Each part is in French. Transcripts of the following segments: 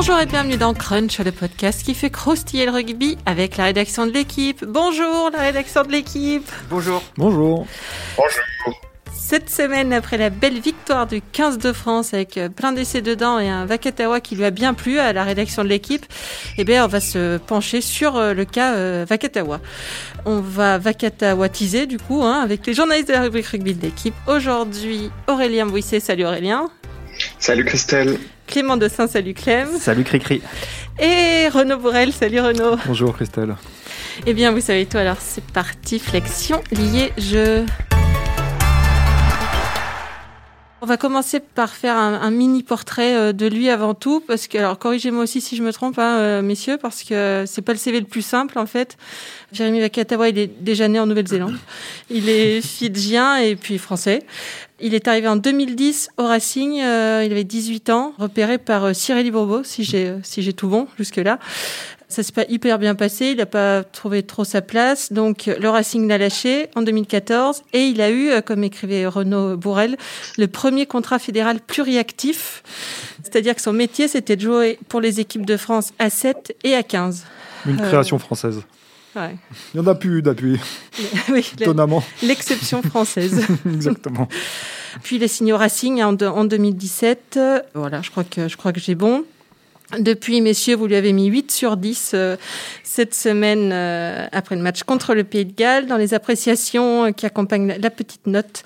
Bonjour et bienvenue dans Crunch, le podcast qui fait croustiller le rugby avec la rédaction de l'équipe. Bonjour la rédaction de l'équipe. Bonjour. Bonjour. Bonjour. Cette semaine, après la belle victoire du 15 de France avec euh, plein d'essais dedans et un Vakatawa qui lui a bien plu à la rédaction de l'équipe, eh bien, on va se pencher sur euh, le cas euh, Vakatawa. On va Vakatawatiser du coup hein, avec les journalistes de la rubrique rugby de l'équipe. Aujourd'hui, Aurélien Bouisset. Salut Aurélien. Salut Christelle. Clément Saint, salut Clem. Salut Cricri. Et Renaud Bourrel, salut Renaud. Bonjour Christelle. Eh bien, vous savez tout, alors c'est parti, flexion, lié, jeu. On va commencer par faire un, mini portrait euh, de lui avant tout, parce que alors corrigez-moi aussi si je me trompe, hein, euh, messieurs, parce que c'est pas le CV le plus simple en fait. Jérémy Vakatawa, il est déjà né en Nouvelle-Zélande. Il est fidjien et puis français. Il est arrivé en 2010 au Racing. Euh, il avait 18 ans, repéré par Cyril Bourbeau, si j'ai si j'ai tout bon jusque là. Ça s'est pas hyper bien passé. Il n'a pas trouvé trop sa place. Donc, le Racing l'a lâché en 2014. Et il a eu, euh, comme écrivait Renaud Bourrel, le premier contrat fédéral pluriactif. C'est-à-dire que son métier, c'était de jouer pour les équipes de France à 7 et à 15. Une création française. Ouais. Il n'y en a plus d'appui. oui, étonnamment. L'exception française. Exactement. Puis il est signé au Racing en, en 2017. Voilà, je crois que, je crois que j'ai bon. Depuis, messieurs, vous lui avez mis 8 sur 10 euh, cette semaine euh, après le match contre le Pays de Galles. Dans les appréciations qui accompagnent la petite note,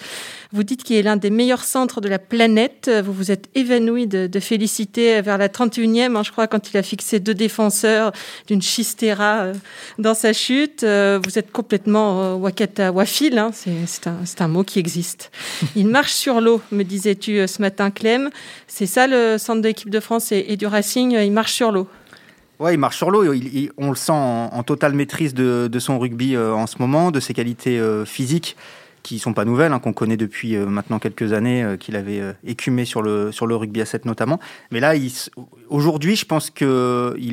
vous dites qu'il est l'un des meilleurs centres de la planète. Vous vous êtes évanoui de, de féliciter vers la 31e, hein, je crois, quand il a fixé deux défenseurs d'une chistera euh, dans sa chute. Euh, vous êtes complètement euh, Wakata Wafil, hein, c'est un, un, mot qui existe. Il marche sur l'eau, me disais-tu ce matin, Clem. C'est ça le centre de l'équipe de France et, du Racing, il marche sur l'eau. Ouais, il marche sur l'eau. On le sent en, totale maîtrise de, de son rugby en ce moment, de ses qualités physiques qui sont pas nouvelles, hein, qu'on connaît depuis euh, maintenant quelques années, euh, qu'il avait euh, écumé sur le, sur le rugby à 7 notamment. Mais là, aujourd'hui, je pense qu'il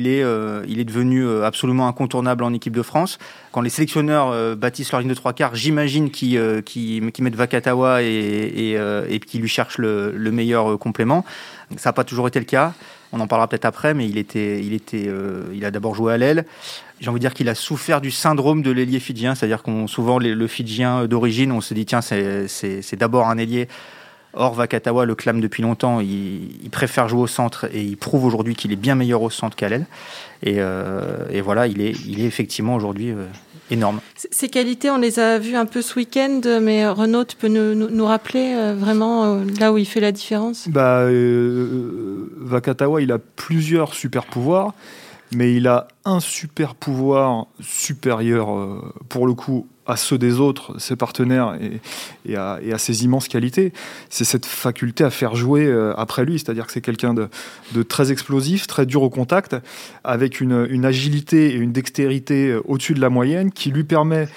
est, il est devenu absolument incontournable en équipe de France. Quand les sélectionneurs bâtissent leur ligne de trois quarts, j'imagine qu'ils qui mettent Vakatawa et, et, et qu'ils lui cherchent le, le meilleur complément. Ça n'a pas toujours été le cas. On en parlera peut-être après, mais il, était, il, était, il a d'abord joué à l'aile j'ai envie de dire qu'il a souffert du syndrome de l'ailier fidjien, c'est-à-dire qu'on souvent le fidjien d'origine, on se dit tiens c'est d'abord un ailier. Or Vakatawa le clame depuis longtemps, il, préfère jouer au centre et il prouve aujourd'hui qu'il est bien meilleur au centre qu'à l'aile. Et, euh, voilà, il est, il est effectivement aujourd'hui euh, énorme. Ces qualités, on les a vues un peu ce week-end, mais Renaud, tu peux nous, nous, rappeler euh, vraiment là où il fait la différence? Bah, Vakatawa, il a plusieurs super pouvoirs mais il a un super pouvoir supérieur, euh, pour le coup, à ceux des autres, ses partenaires, et, à, ses immenses qualités. C'est cette faculté à faire jouer euh, après lui, c'est-à-dire que c'est quelqu'un de, très explosif, très dur au contact, avec une, agilité et une dextérité euh, au-dessus de la moyenne qui lui permet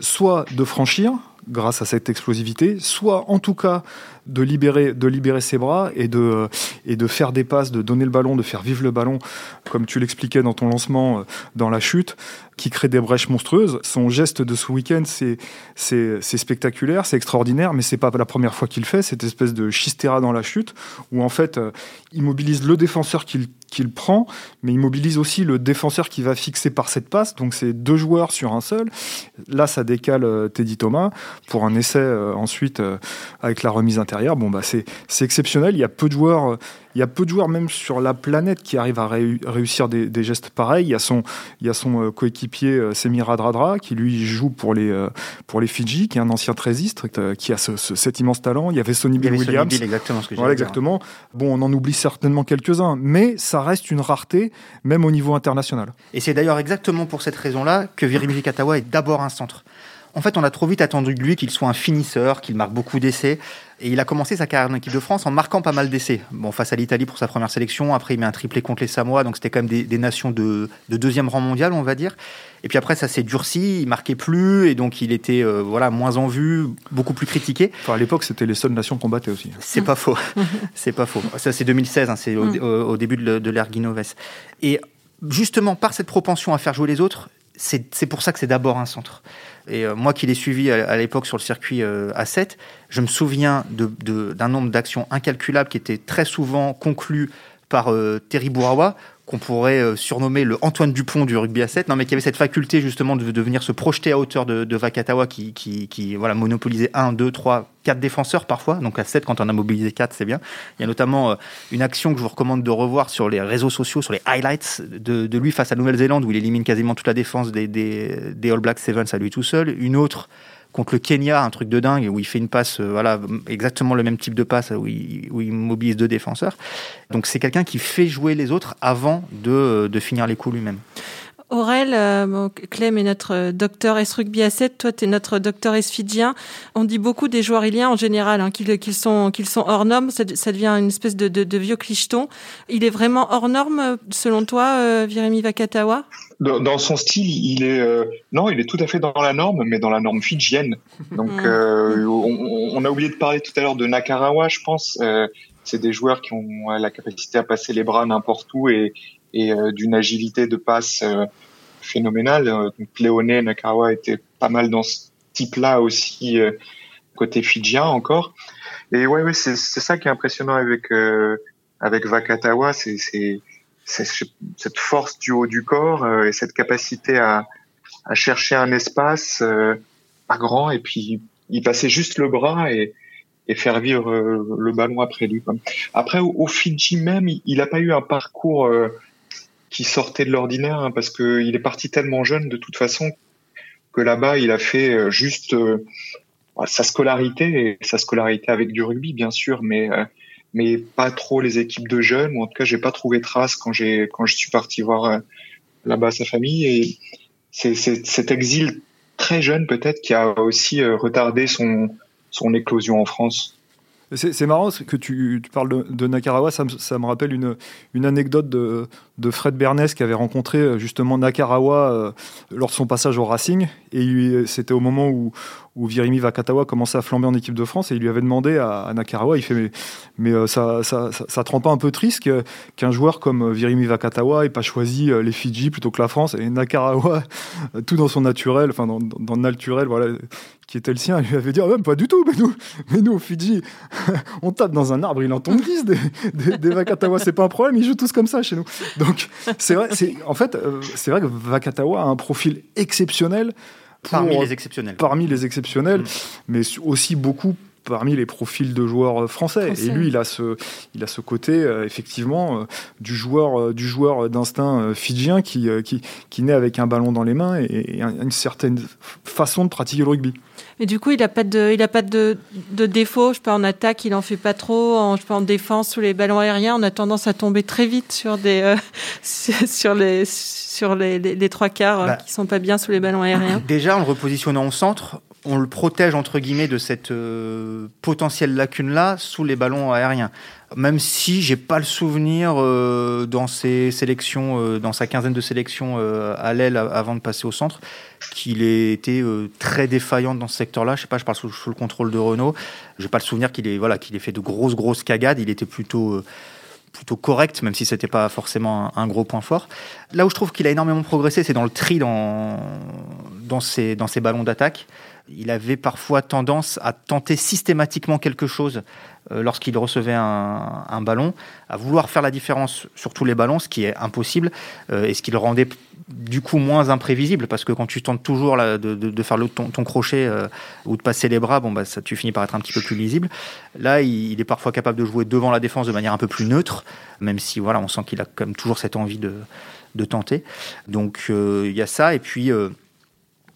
soit de franchir, grâce à cette explosivité, soit en tout cas de libérer, de libérer ses bras et de, et de faire des passes, de donner le ballon, de faire vivre le ballon, comme tu l'expliquais dans ton lancement, euh, dans la chute, qui crée des brèches monstrueuses. Son geste de ce week-end, c'est, c'est, spectaculaire, c'est extraordinaire, mais c'est pas la première fois qu'il fait, cette espèce de chistera dans la chute, où en fait, euh, il mobilise le défenseur qu'il qu'il prend, mais il mobilise aussi le défenseur qui va fixer par cette passe. Donc c'est deux joueurs sur un seul. Là, ça décale euh, Teddy Thomas pour un essai ensuite avec la remise intérieure Bon, bah, c'est exceptionnel. Il y a peu de joueurs, euh, il y a peu de joueurs même sur la planète qui arrivent à réussir des, gestes pareils. Il y a son, il y a son euh, coéquipier euh, Semir Radradra qui lui joue pour les, pour les Fidji, qui est un ancien trésistre, qui a cet immense talent. Il y avait Sonny Bill Williams. exactement ce que voilà, exactement. Bon, on en oublie certainement quelques-uns, mais ça reste une rareté, même au niveau international. Et c'est d'ailleurs exactement pour cette raison-là que Virimi Katawa est d'abord un centre. En fait, on a trop vite attendu de lui qu'il soit un finisseur, qu'il marque beaucoup d'essais. Et il a commencé sa carrière en équipe de France en marquant pas mal d'essais. Bon, face à l'Italie pour sa première sélection. Après, il met un triplé contre les Samoa. Donc, c'était quand même des, nations de, deuxième rang mondial, on va dire. Et puis après, ça s'est durci. Il marquait plus. Et donc, il était euh, voilà, moins en vue, beaucoup plus critiqué. à l'époque, c'était les seules nations qu'on battait aussi. C'est pas faux. c'est pas faux. Ça, c'est 2016. Hein, c'est au, début de, de l'ère Guinoves. Et justement, par cette propension à faire jouer les autres, c'est pour ça que c'est d'abord un centre. Et euh, moi qui l'ai suivi à, l'époque sur le circuit euh, A7, je me souviens d'un nombre d'actions incalculables qui étaient très souvent conclues par Terry Bourawa, qu'on pourrait euh, surnommer le Antoine Dupont du rugby à 7, non, mais qui avait cette faculté justement de, de venir se projeter à hauteur de, de Vakatawa qui, qui, qui, voilà, monopolisait 1, 2, 3, 4 défenseurs parfois. Donc à 7, quand on a mobilisé 4, c'est bien. Il y a notamment euh, une action que je vous recommande de revoir sur les réseaux sociaux, sur les highlights de, de lui face à Nouvelle-Zélande où il élimine quasiment toute la défense des, des, des All Blacks Sevens à lui tout seul. Une autre contre le Kenya, un truc de dingue où il fait une passe, euh, voilà, exactement le même type de passe où il, où il mobilise deux défenseurs. Donc c'est quelqu'un qui fait jouer les autres avant de, de finir les coups lui-même. Aurel, euh, bon, Clem est notre euh, docteur S rugby à 7, toi tu es notre docteur S fidjien. On dit beaucoup des joueurs iliens en général hein, qu'ils sont, qu'ils sont hors normes, ça, ça, devient une espèce de, de, de, vieux clicheton. Il est vraiment hors norme selon toi, euh, Viremi Vakatawa? Dans, dans, son style, il est euh, non, il est tout à fait dans la norme, mais dans la norme fidjienne. Donc mm. euh, on, on, a oublié de parler tout à l'heure de Nakarawa, je pense. c'est des joueurs qui ont la capacité à passer les bras n'importe où et, et euh, d'une agilité de passe euh, phénoménale. Euh, donc Léoné Nakawa était pas mal dans ce type-là aussi côté fidjien encore. Et ouais, c'est ça qui est impressionnant avec avec Vakatawa, c'est cette force du haut du corps et cette capacité à, chercher un espace pas grand et puis il passait juste le bras et, faire vivre le ballon après lui. Après, au Fidji même, il n'a pas eu un parcours qui sortait de l'ordinaire hein, parce que il est parti tellement jeune de toute façon que là-bas il a fait euh, juste euh, sa scolarité et sa scolarité avec du rugby bien sûr mais euh, mais pas trop les équipes de jeunes ou en tout cas j'ai pas trouvé trace quand j'ai quand je suis parti voir là-bas sa famille et c'est cet exil très jeune peut-être qui a aussi retardé son son éclosion en France. C'est marrant que tu, tu parles de, de Nakarawa, ça me, ça me, rappelle une, une anecdote de, de, Fred Bernès qui avait rencontré euh, justement Nakarawa euh, lors de son passage au Racing. Et c'était au moment où, Virimi Vakatawa commençait à flamber en équipe de France et il lui avait demandé à, Nakarawa, il fait mais, mais euh, ça, ça, ça, te rend pas un peu triste qu'un joueur comme Virimi Vakatawa ait pas choisi les Fidji plutôt que la France et Nakarawa, tout dans son naturel, enfin dans, dans le naturel, voilà, qui était le sien, il lui avait dit ah, même pas du tout, mais nous, mais nous Fidji, on tape dans un arbre, il entend glisse des, des, des Vakatawa, c'est pas un problème, ils jouent tous comme ça chez nous. C'est vrai, c'est en fait euh, c'est vrai que Vakatawa a un profil exceptionnel. Pour, parmi les exceptionnels. Parmi les exceptionnels, mm. mais aussi beaucoup parmi les profils de joueurs français. français. Et lui, il a ce, il a ce côté euh, effectivement euh, du joueur, euh, du joueur d'instinct euh, fidjien qui, euh, qui, qui naît avec un ballon dans les mains et, et, une certaine façon de pratiquer le rugby. Mais du coup, il n'a pas de, il a pas de, de défaut. Je sais pas en attaque, il en fait pas trop. En, je sais pas en défense sous les ballons aériens, on a tendance à tomber très vite sur des, euh, sur les, sur les, les, les trois quarts bah, qui sont pas bien sous les ballons aériens. Déjà, en le repositionnant au centre, on le protège entre guillemets de cette euh, potentielle lacune là sous les ballons aériens. Même si j'ai pas le souvenir euh, dans ses sélections, euh, dans sa quinzaine de sélections à l'aile avant de passer au centre, qu'il ait été très défaillant dans ce secteur-là. Je sais pas, je parle sous, le contrôle de Renault. J'ai pas le souvenir qu'il ait voilà qu'il ait fait de grosses grosses cagades. Il était plutôt plutôt correct, même si c'était pas forcément un, un, gros point fort. Là où je trouve qu'il a énormément progressé, c'est dans le tri dans dans ses dans ses ballons d'attaque il avait parfois tendance à tenter systématiquement quelque chose euh, lorsqu'il recevait un, un, ballon, à vouloir faire la différence sur tous les ballons, ce qui est impossible, euh, et ce qui le rendait du coup moins imprévisible, parce que quand tu tentes toujours là, de, de, de, faire le, ton, ton crochet euh, ou de passer les bras, bon, bah, ça, tu finis par être un petit peu plus lisible. Là, il, il, est parfois capable de jouer devant la défense de manière un peu plus neutre, même si voilà, on sent qu'il a quand même toujours cette envie de, de tenter. Donc euh, il y a ça, et puis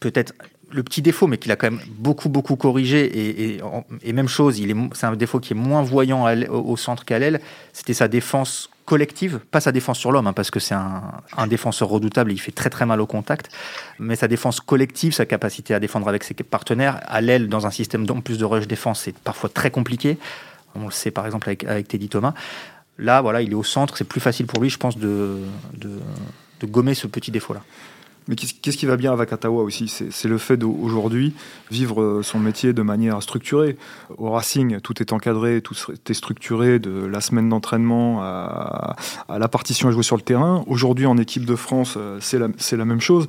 peut-être le petit défaut, mais qu'il a quand même beaucoup, beaucoup corrigé, et, même chose, c'est un défaut qui est moins voyant au centre qu'à l'aile, c'était sa défense collective, pas sa défense sur l'homme, hein, parce que c'est un, défenseur redoutable, il fait très très mal au contact, mais sa défense collective, sa capacité à défendre avec ses partenaires, à l'aile, dans un système en plus de rush défense, c'est parfois très compliqué. On le sait par exemple avec, Teddy Thomas. Là, voilà, il est au centre, c'est plus facile pour lui, je pense, de gommer ce petit défaut-là. Mais qu'est-ce qui va bien à Vakatawa aussi? C'est le fait d'aujourd'hui vivre euh, son métier de manière structurée. Au Racing, tout est encadré, tout est structuré, de la semaine d'entraînement à, la partition à jouer sur le terrain. Aujourd'hui, en équipe de France, euh, c'est la, même chose.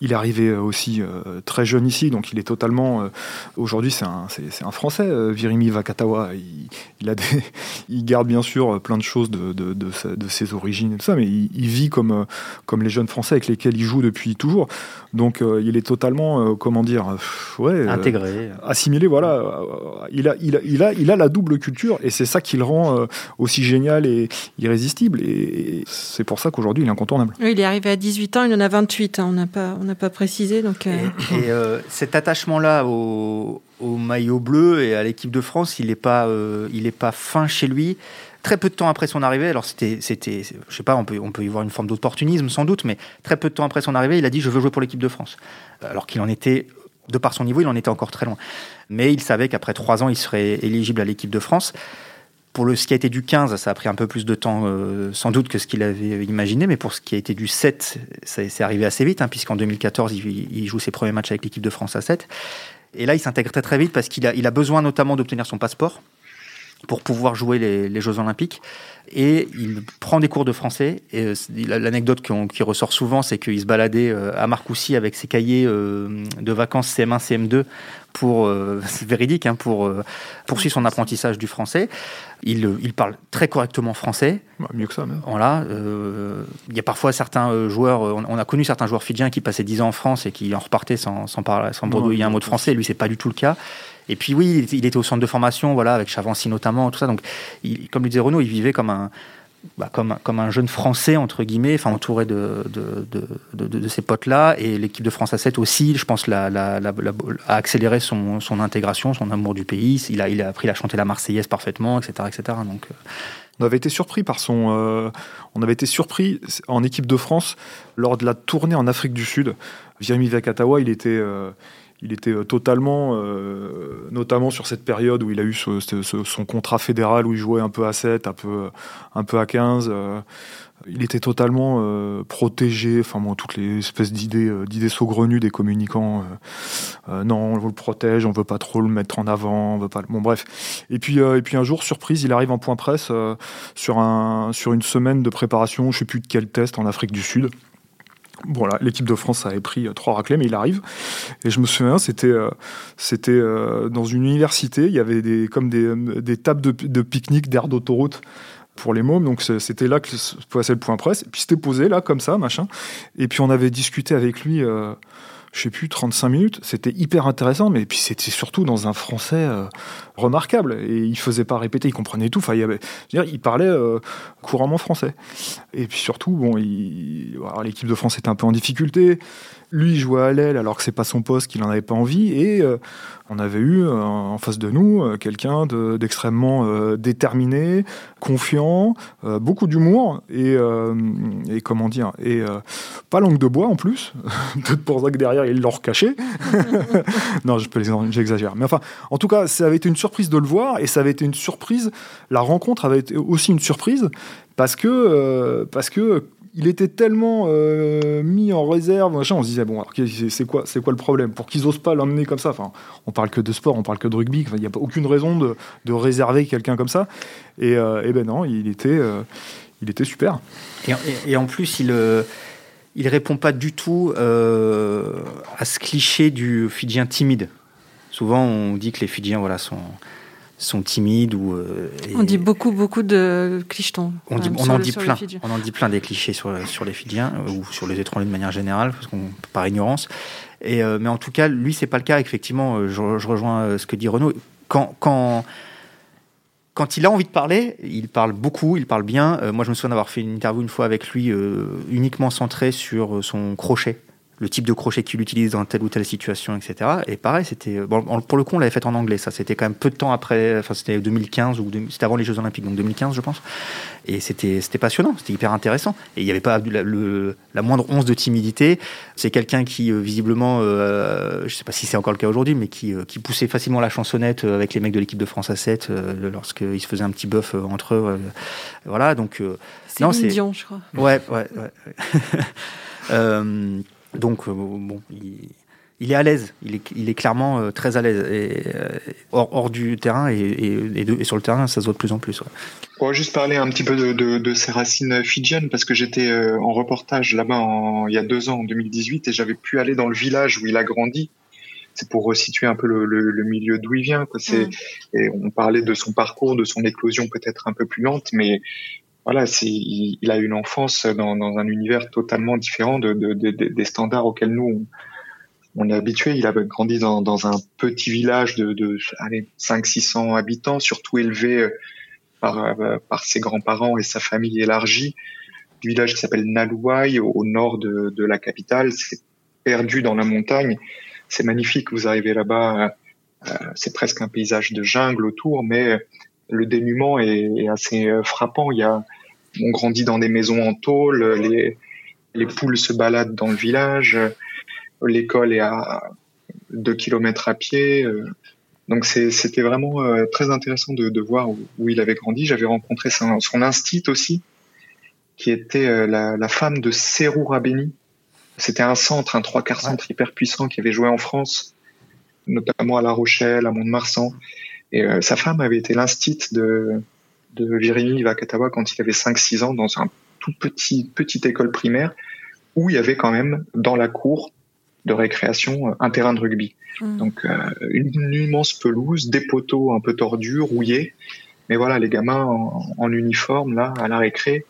Il est arrivé aussi très jeune ici, donc il est totalement. Aujourd'hui, c'est un, Français, Virimi Vakatawa. Il, il, a des, il garde bien sûr plein de choses de, de, de, ses origines et tout ça, mais il, vit comme, comme les jeunes Français avec lesquels il joue depuis toujours. Donc il est totalement, comment dire, ouais, intégré, assimilé. Voilà, il a, il a, il a, il a la double culture et c'est ça qui le rend aussi génial et irrésistible. Et, c'est pour ça qu'aujourd'hui, il est incontournable. Oui, il est arrivé à 18 ans, il en a 28. Hein, on n'a pas, on n'a pas précisé. Donc, euh, Et, euh, cet attachement-là au, maillot bleu et à l'équipe de France, il n'est pas, euh, pas fin chez lui. Très peu de temps après son arrivée, alors c'était, c'était, je sais pas, on peut, on peut y voir une forme d'opportunisme sans doute, mais très peu de temps après son arrivée, il a dit je veux jouer pour l'équipe de France. Alors qu'il en était, de par son niveau, il en était encore très loin. Mais il savait qu'après trois ans, il serait éligible à l'équipe de France. Pour le, ce qui a été du 15, ça a pris un peu plus de temps euh, sans doute que ce qu'il avait imaginé, mais pour ce qui a été du 7, c'est arrivé assez vite, hein, puisqu'en 2014, il, joue ses premiers matchs avec l'équipe de France à 7. Et là, il s'intègre très très vite parce qu'il a, il a besoin notamment d'obtenir son passeport pour pouvoir jouer les, Jeux Olympiques. Et il prend des cours de français. Et euh, l'anecdote qui, ressort souvent, c'est qu'il se baladait euh, à Marcoussis avec ses cahiers de vacances CM1, CM2 pour, c'est véridique, hein, pour poursuivre son apprentissage du français. Il, il, parle très correctement français. Bah, mieux que ça, même. Voilà. Euh, il y a parfois certains euh, joueurs, euh, on, a connu certains joueurs fidjiens qui passaient 10 ans en France et qui en repartaient sans, sans, parler, sans bredouiller un mot de français. Lui, c'est pas du tout le cas. Et puis oui, il, était au centre de formation, voilà, avec Chavancy notamment, tout ça. Donc, il, comme le disait Renaud, il vivait comme un, bah, comme, un jeune Français, entre guillemets, enfin, entouré de, de, potes-là. Et l'équipe de France à 7 aussi, je pense, la, a accéléré son, intégration, son amour du pays. Il a, appris à chanter la Marseillaise parfaitement, etc. etc. Donc, euh, on avait été surpris par son. Euh, on avait été surpris en équipe de France lors de la tournée en Afrique du Sud. Virmi Vakatawa, il était. Euh, il était euh, totalement, euh, notamment sur cette période où il a eu son contrat fédéral où il jouait un peu à 7, un peu, un peu à 15. Euh, il était totalement protégé, enfin bon, toutes les espèces d'idées, d'idées saugrenues des communicants. non, on le protège, on veut pas trop le mettre en avant, on veut pas. Bon bref. Et puis, et puis un jour, surprise, il arrive en point presse sur un, sur une semaine de préparation, je sais plus de quel test en Afrique du Sud. Voilà, l'équipe de France avait pris euh, trois raclés, mais il arrive. Et je me souviens, c'était euh, euh, dans une université, il y avait des, comme des, tables de, de pique-nique d'air d'autoroute pour les mômes. Donc c'était là que se passait le point presse. Et puis c'était posé là, comme ça, machin. Et puis on avait discuté avec lui je sais plus, 35 minutes. C'était hyper intéressant, mais puis c'était surtout dans un français euh, remarquable. Et il faisait pas répéter, il comprenait tout. Enfin, il, parlait euh, couramment français. Et puis surtout, bon, l'équipe de France était un peu en difficulté. Lui, il jouait à l'aile alors que c'est pas son poste, qu'il en avait pas envie. Et euh, on avait eu euh, en face de nous euh, quelqu'un d'extrêmement déterminé, confiant, beaucoup d'humour et, et, comment dire, et pas langue de bois en plus. Peut-être pour ça que derrière il l'a recaché. non, j'exagère. Mais enfin, en tout cas, ça avait été une surprise de le voir et ça avait été une surprise. La rencontre avait été aussi une surprise parce que, parce que il était tellement euh, mis en réserve, on se disait, bon, c'est quoi, le problème? Pour qu'ils osent pas l'emmener comme ça, enfin, on parle que de sport, on parle que de rugby, il n'y a aucune raison de, réserver quelqu'un comme ça. Et, euh, ben non, il était, euh, il était super. Et, en plus, il il répond pas du tout à ce cliché du Fidjien timide. Souvent, on dit que les Fidjiens voilà, sont, sont timides ou euh, on dit beaucoup beaucoup de clichetons on, dit, on en dit plein. On en dit plein des clichés sur sur les Fidjiens euh, ou sur les étrangers de manière générale parce qu'on par ignorance. Et euh, mais en tout cas lui c'est pas le cas effectivement je, je rejoins ce que dit Renaud. Quand quand quand il a envie de parler, il parle beaucoup, il parle bien. moi, je me souviens d'avoir fait une interview une fois avec lui uniquement centrée sur son crochet le type de crochet qu'il utilise dans telle ou telle situation, etc. Et pareil, c'était bon, pour le coup, on l'avait fait en anglais. Ça, c'était quand même peu de temps après. Enfin, c'était 2015 ou c'était avant les Jeux Olympiques, donc 2015, je pense. Et c'était c'était passionnant, c'était hyper intéressant. Et il n'y avait pas la, le, la moindre once de timidité. C'est quelqu'un qui euh, visiblement, euh, je sais pas si c'est encore le cas aujourd'hui, mais qui, euh, qui poussait facilement la chansonnette euh, avec les mecs de l'équipe de France à 7 lorsqu'ils se faisaient un petit bœuf entre eux. voilà, donc. c'est Dion, je crois. Ouais, ouais. ouais. Donc, euh, bon, il, il est à l'aise. Il est, il est clairement euh, très à l'aise. Et, euh, hors, hors, du terrain et, et, et, sur le terrain, ça se voit de plus en plus. Ouais. On va juste parler un petit peu de, de, de ses racines fidjiennes parce que j'étais euh, en reportage là-bas il y a deux ans, en 2018, et j'avais pu aller dans le village où il a grandi. C'est pour resituer un peu le, le, le milieu d'où il vient. Quoi. C'est, mmh. Et on parlait de son parcours, de son éclosion peut-être un peu plus lente, mais voilà, il, il, a une enfance dans, un univers totalement différent de, de, de, des standards auxquels nous on, on est habitué. Il a grandi dans, un petit village de, de allez, 500-600 habitants, surtout élevé par, par ses grands-parents et sa famille élargie. Du village qui s'appelle Naluwai, au, nord de, de, la capitale. C'est perdu dans la montagne. C'est magnifique. Vous arrivez là-bas, euh, c'est presque un paysage de jungle autour, mais le dénuement est, est assez frappant. Il y a on grandit dans des maisons en tôle, les, les poules se baladent dans le village, l'école est à deux kilomètres à pied. Donc c'était vraiment euh, très intéressant de, de voir où, où, il avait grandi. J'avais rencontré son, son instit aussi, qui était euh, la, la femme de Serou Rabeni. C'était un centre, un trois quarts centre hyper puissant qui avait joué en France, notamment à La Rochelle, à Mont-de-Marsan. Et euh, sa femme avait été l'instit de, de Virimi Vakatawa quand il avait 5-6 ans dans un tout petit petite école primaire où il y avait quand même dans la cour de récréation un terrain de rugby. Mmh. Donc euh, une, une, immense pelouse, des poteaux un peu tordus, rouillés. Mais voilà, les gamins en, en, uniforme là à la récré,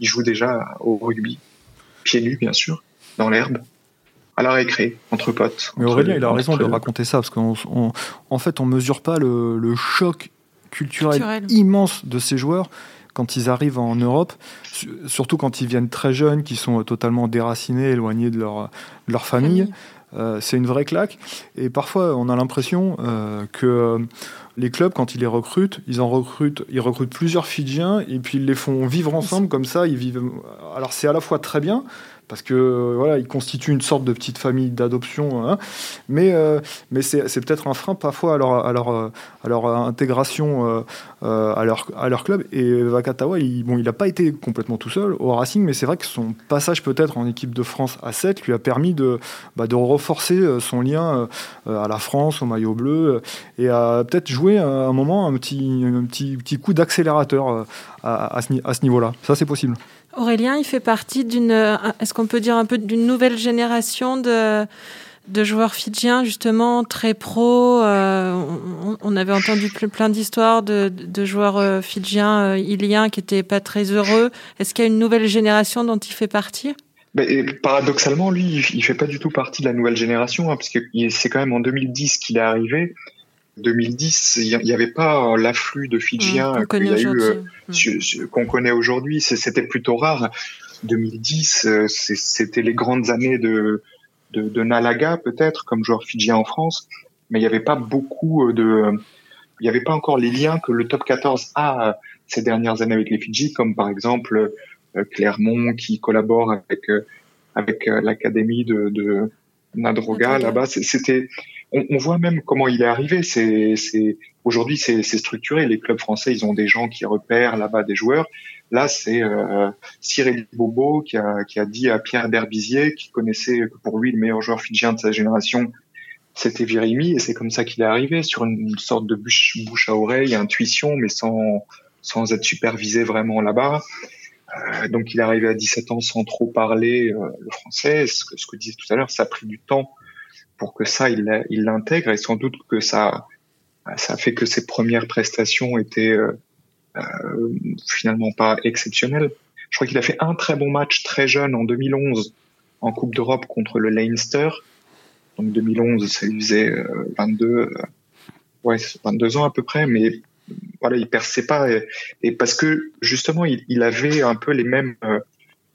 ils jouent déjà au rugby, pieds nus bien sûr, dans l'herbe. À la récré, entre potes. Mais Aurélien, il a raison de raconter ça, parce qu'en en fait, on mesure pas le, le choc culturel, culturel, immense de ces joueurs quand ils arrivent en Europe, surtout quand ils viennent très jeunes, qui sont totalement déracinés, éloignés de leur, de leur famille. famille. Euh, c'est une vraie claque. Et parfois, on a l'impression euh, que les clubs, quand ils les recrutent, ils en recrutent, ils recrutent plusieurs Fidjiens et puis ils les font vivre ensemble comme ça. Ils vivent. Alors c'est à la fois très bien parce que voilà, ils constituent une sorte de petite famille d'adoption, hein, mais euh, mais c'est, peut-être un frein parfois à leur à leur, à leur intégration euh, à leur à leur club. Et Vakatawa, il, bon, il n'a pas été complètement tout seul au Racing, mais c'est vrai que son passage peut-être en équipe de France à 7 lui a permis de bah, de renforcer son lien à la France, au maillot bleu, et à peut-être jouer un moment un petit un petit petit coup d'accélérateur à, à ce niveau-là. Ça, c'est possible. Aurélien, il fait partie d'une, est-ce qu'on peut dire un peu d'une nouvelle génération de, de joueurs fidjiens, justement, très pro. Euh, on, avait entendu plein d'histoires de, de, joueurs euh, fidjiens euh, iliens qui n'étaient pas très heureux. Est-ce qu'il y a une nouvelle génération dont il fait partie? Ben, paradoxalement, lui, il fait pas du tout partie de la nouvelle génération, hein, parce que c'est quand même en 2010 qu'il est arrivé. 2010, il n'y avait pas l'afflux de Fidjiens mmh, qu'il y a eu, mmh. qu'on connaît aujourd'hui. C'était plutôt rare. 2010, c'était les grandes années de, de, de Nalaga, peut-être, comme joueur fidjien en France. Mais il n'y avait pas beaucoup de, il n'y avait pas encore les liens que le top 14 a ces dernières années avec les Fidji, comme par exemple Clermont qui collabore avec, avec l'académie de, de Nadroga là-bas. C'était, on, on, voit même comment il est arrivé. C'est, aujourd'hui c'est, structuré. Les clubs français, ils ont des gens qui repèrent là-bas des joueurs. Là, c'est euh, Cyril Bobo qui a, qui a dit à Pierre Berbizier, qui connaissait pour lui le meilleur joueur fidjien de sa génération, c'était Virimi, et c'est comme ça qu'il est arrivé sur une sorte de bouche, bouche à oreille, intuition, mais sans sans être supervisé vraiment là-bas. Euh, donc il est arrivé à 17 ans sans trop parler euh, le français. Ce que, ce que disait tout à l'heure, ça a pris du temps pour que ça, il l'intègre et sans doute que ça, ça fait que ses premières prestations étaient euh, euh, finalement pas exceptionnelles. Je crois qu'il a fait un très bon match très jeune en 2011 en Coupe d'Europe contre le Leinster. Donc 2011, ça lui faisait 22, euh, ouais, 22 ans à peu près, mais voilà, il perçait pas et, parce que justement, il, avait un peu les mêmes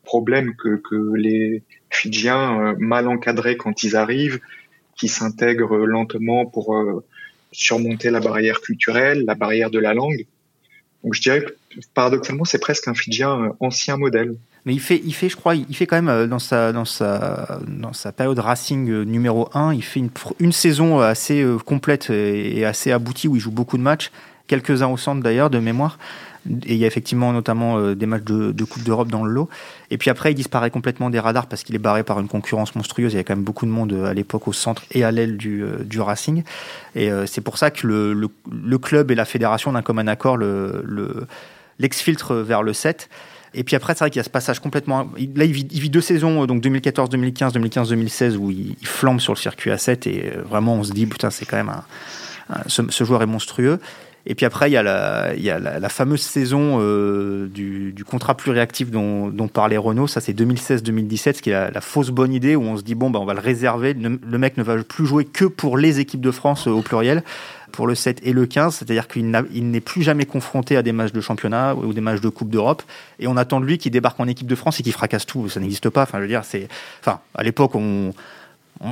problèmes que les Fidjiens mal encadrés quand ils arrivent, qui s'intègrent lentement pour euh, surmonter la barrière culturelle, la barrière de la langue. Donc je dirais que paradoxalement, c'est presque un Fidjien euh, ancien modèle. Mais il fait, il fait, je crois, il fait quand même euh, dans sa, dans sa, dans sa période Racing numéro 1, il fait une, une saison assez complète et assez aboutie où il joue beaucoup de matchs, quelques-uns au centre d'ailleurs de mémoire. Et il y a effectivement notamment des matchs de, Coupe d'Europe dans le lot. Et puis après, il disparaît complètement des radars parce qu'il est barré par une concurrence monstrueuse. Il y a quand même beaucoup de monde à l'époque au centre et à l'aile du, du Racing. Et c'est pour ça que le, le, club et la fédération d'un commun accord le, le l'exfiltre vers le 7. Et puis après, c'est vrai qu'il y a ce passage complètement. Là, il vit, deux saisons, donc 2014-2015, 2015-2016, où il, flambe sur le circuit A7 et euh, vraiment, on se dit, putain, c'est quand même un, ce, joueur est monstrueux. Et puis après, il y a la, fameuse saison euh, du, contrat plus réactif dont, dont parlait Renault. Ça, c'est 2016-2017, ce qui est la, fausse bonne idée où on se dit, bon, bah, on va le réserver. Le, mec ne va plus jouer que pour les équipes de France euh, au pluriel pour le 7 et le 15, c'est-à-dire qu'il n'est plus jamais confronté à des matchs de championnat ou des matchs de Coupe d'Europe, et on attend de lui qu'il débarque en équipe de France et qu'il fracasse tout. Ça n'existe pas. Enfin, je veux dire, c'est, enfin, à l'époque, on,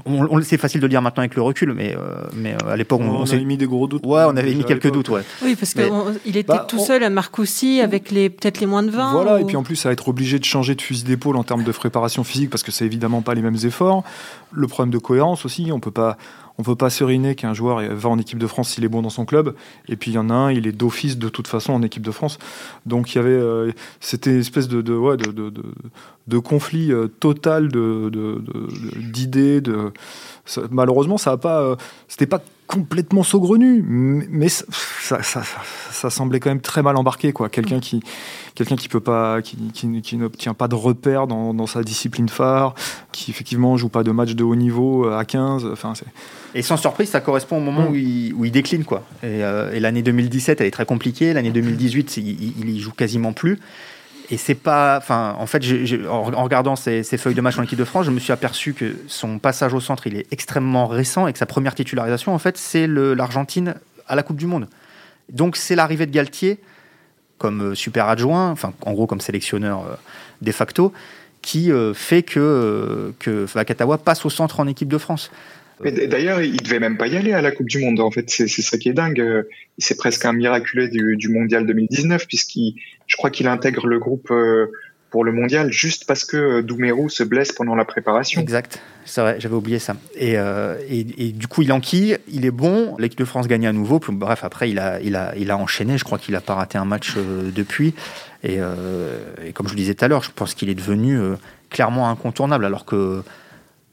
on, c'est facile de le dire maintenant avec le recul, mais, euh, mais euh, à l'époque, on, on, avait mis des gros doutes. Ouais, on avait mis quelques doutes, ouais. Oui, parce qu'il était bah, tout seul à Marcoussis avec les peut-être les moins de 20. Voilà, et puis en plus, à être obligé de changer de fusil d'épaule en termes de préparation physique, parce que c'est évidemment pas les mêmes efforts. Le problème de cohérence aussi, on peut pas, on peut pas se ruiner qu'un joueur va en équipe de France s'il est bon dans son club, et puis il y en a un, il est d'office de toute façon en équipe de France. Donc il y avait, euh, c'était une espèce de, ouais, de, conflit euh, total d'idées. De, malheureusement, ça a pas, euh, c'était pas complètement saugrenu, mais ça, ça, ça, semblait quand même très mal embarqué, quoi. Quelqu'un qui, quelqu'un qui peut pas, qui, qui, qui n'obtient pas de repères dans, dans, sa discipline phare, qui effectivement joue pas de match de haut niveau à 15. Enfin, et sans surprise, ça correspond au moment mm. où, il, où, il, décline. Quoi. Et, euh, et l'année 2017, elle est très compliquée. L'année 2018, il, il, joue quasiment plus. Et c'est pas. Enfin, en fait, en regardant ses, feuilles de match en équipe de France, je me suis aperçu que son passage au centre, il est extrêmement récent et que sa première titularisation, en fait, c'est l'Argentine à la Coupe du Monde. Donc, c'est l'arrivée de Galtier comme euh, super adjoint, enfin, en gros, comme sélectionneur euh, de facto, qui fait que, que Vakatawa passe au centre en équipe de France. D'ailleurs, il devait même pas y aller à la Coupe du Monde. En fait, c'est ça qui est dingue. C'est presque un miraculé du, Mondial 2019, puisqu'il, je crois qu'il intègre le groupe euh, pour le Mondial juste parce que Doumerou se blesse pendant la préparation. Exact, c'est vrai, j'avais oublié ça. Et, euh, du coup, il enquille, il est bon. L'équipe de France gagne à nouveau. Bref, après, il a, il a, il a enchaîné. Je crois qu'il a pas raté un match euh, depuis. Et, et, comme je le disais tout à l'heure, je pense qu'il est devenu clairement incontournable, alors que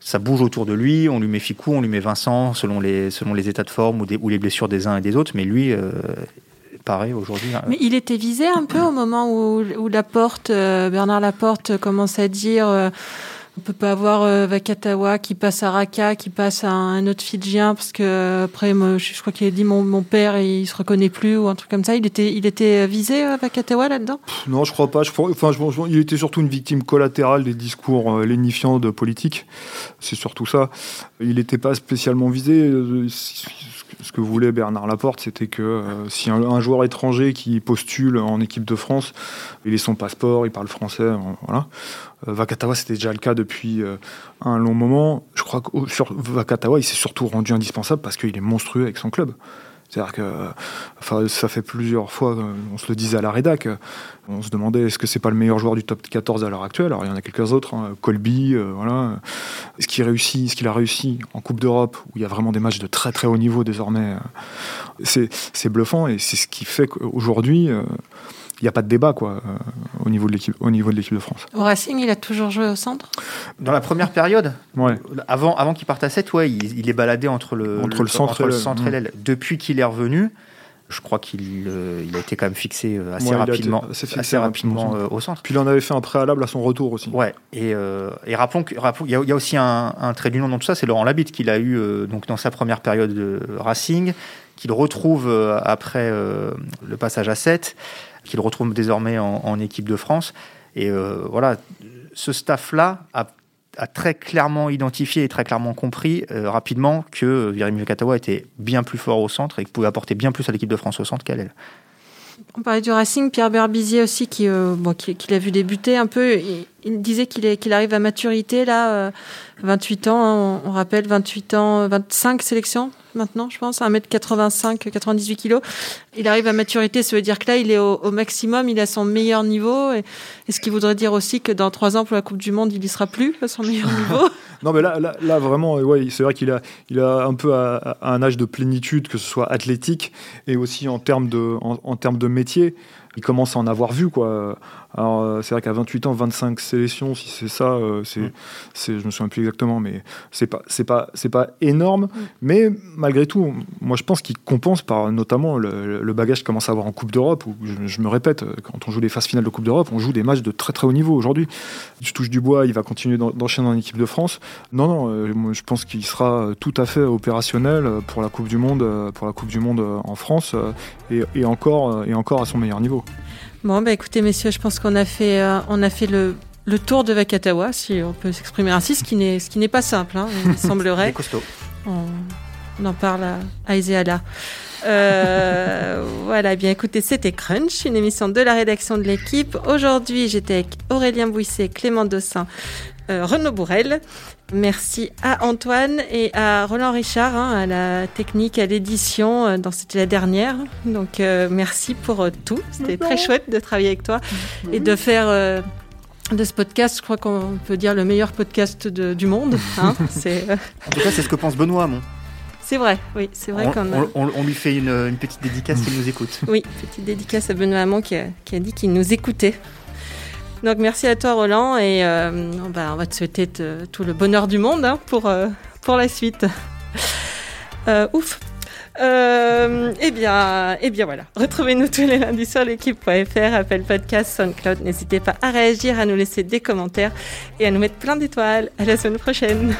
ça bouge autour de lui, on lui met Ficou, on lui met Vincent, selon les, selon les états de forme ou, des, ou les blessures des uns et des autres, mais lui, euh, pareil aujourd'hui. Hein. Mais il était visé un peu au moment où, Laporte, euh, Bernard Laporte commence à dire euh, on peut pas avoir euh, Vakatawa qui passe à Raqqa, qui passe à un autre Fidjien, parce que après, moi, je, crois qu'il a dit mon, mon père, il se reconnaît plus, ou un truc comme ça. Il était, il était visé, euh, Vakatawa, là-dedans? Non, je crois pas. Je, enfin, je, il était surtout une victime collatérale des discours euh, lénifiants de politique. C'est surtout ça. Il n'était pas spécialement visé. Euh, ce que voulait Bernard Laporte, c'était que euh, si un, joueur étranger qui postule en équipe de France, il est son passeport, il parle français, voilà. Euh, Vakatawa, c'était déjà le cas depuis euh, un long moment. Je crois que Vakatawa, il s'est surtout rendu indispensable parce qu'il est monstrueux avec son club. C'est-à-dire que enfin, ça fait plusieurs fois, on se le disait à la rédac, on se demandait est-ce que c'est pas le meilleur joueur du top 14 à l'heure actuelle Alors il y en a quelques autres, hein, Colby, euh, voilà. Est-ce qu'il réussit, ce qu'il a réussi en Coupe d'Europe où il y a vraiment des matchs de très très haut niveau désormais euh, C'est bluffant et c'est ce qui fait qu'aujourd'hui euh, il n'y a pas de débat quoi, au niveau de l'équipe au niveau de l'équipe de France. Au Racing, il a toujours joué au centre? Dans la première période? Ouais. Avant, avant qu'il parte à 7, ouais, il, est baladé entre le, entre le, centre, entre le centre et l'aile. Depuis qu'il est revenu, je crois qu'il euh, il a été quand même fixé euh, assez rapidement, assez, rapidement euh, au centre. Puis il en avait fait un préalable à son retour aussi. Ouais. Et, et rappelons qu'il y, y, a aussi un, un, trait d'union dans tout ça, c'est Laurent Labitte qu'il a eu donc dans sa première période de Racing, qu'il retrouve après le passage à 7 qu'il retrouve désormais en, équipe de France. Et euh, voilà, ce staff-là a, très clairement identifié et très clairement compris euh, rapidement que Virimi Katawa était bien plus fort au centre et pouvait apporter bien plus à l'équipe de France au centre qu'elle. Elle. On parlait du Racing, Pierre Berbizier aussi, qui, euh, qui, l'a vu débuter un peu. Il, disait qu'il arrive à maturité, là, 28 ans, hein, on, rappelle, 28 ans, 25 sélections maintenant, je pense, 1m85, 98 kg. Il arrive à maturité, ça veut dire que là, il est au, maximum, il à son meilleur niveau. Et, ce qui voudrait dire aussi que dans trois ans, pour la Coupe du Monde, il n'y sera plus à son meilleur niveau. non, mais là, là, vraiment, ouais, c'est vrai qu'il a, il a un peu à, un âge de plénitude, que ce soit athlétique et aussi en termes de, en, termes de métier. il commence à en avoir vu. Quoi. Alors, euh, c'est vrai qu'à 28 ans, 25 sélections, si c'est ça, euh, c'est, Mm. c'est, je me souviens plus exactement, mais c'est pas, c'est pas, c'est pas énorme. Mais malgré tout, moi, je pense qu'il compense par notamment le, le bagage qu'il commence à avoir en Coupe d'Europe. Où je, je me répète, quand on joue les phases finales de Coupe d'Europe, on joue des matchs de très très haut niveau aujourd'hui. Je touche du bois, il va continuer d'en- d'enchaîner en équipe de France. Non, non, euh, moi, je pense qu'il sera tout à fait opérationnel pour la Coupe du Monde, pour la Coupe du Monde en France et, et encore, et encore à son meilleur niveau. Bon, bah écoutez, messieurs, je pense qu'on a fait, euh, on a fait le, le tour de Vakatawa, si on peut s'exprimer ainsi, ce qui n'est, ce qui n'est pas simple, hein, il semblerait. costaud. On, on en parle à, à Ezéala. Euh, voilà, bien écoutez, c'était Crunch, une émission de la rédaction de l'équipe. Aujourd'hui, j'étais avec Aurélien Bouisset, Clément Dossin, euh, Renaud Bourrel. Merci à Antoine et à Roland Richard, hein, à la technique, à l'édition. euh, dans C'était la dernière. Donc, euh, merci pour euh, tout. C'était très chouette de travailler avec toi et de faire euh, de ce podcast, je crois qu'on peut dire le meilleur podcast de- du monde. hein. C'est euh, En tout cas, c'est ce que pense Benoît Hamon. c'est vrai, oui, c'est vrai On, qu'on a... on- on- on lui fait une, une petite dédicace s'il nous écoute. Oui, petite dédicace à Benoît Hamon qui a, qui a dit qu'il nous écoutait. Donc merci à toi Roland et euh, on va te souhaiter te- tout le bonheur du monde hein, pour, euh, pour la suite. Euh, ouf. Eh bien, eh bien voilà. Retrouvez-nous tous les lundis sur l'équipe.fr, Apple Podcast, SoundCloud. N'hésitez pas à réagir, à nous laisser des commentaires et à nous mettre plein d'étoiles. À la semaine prochaine.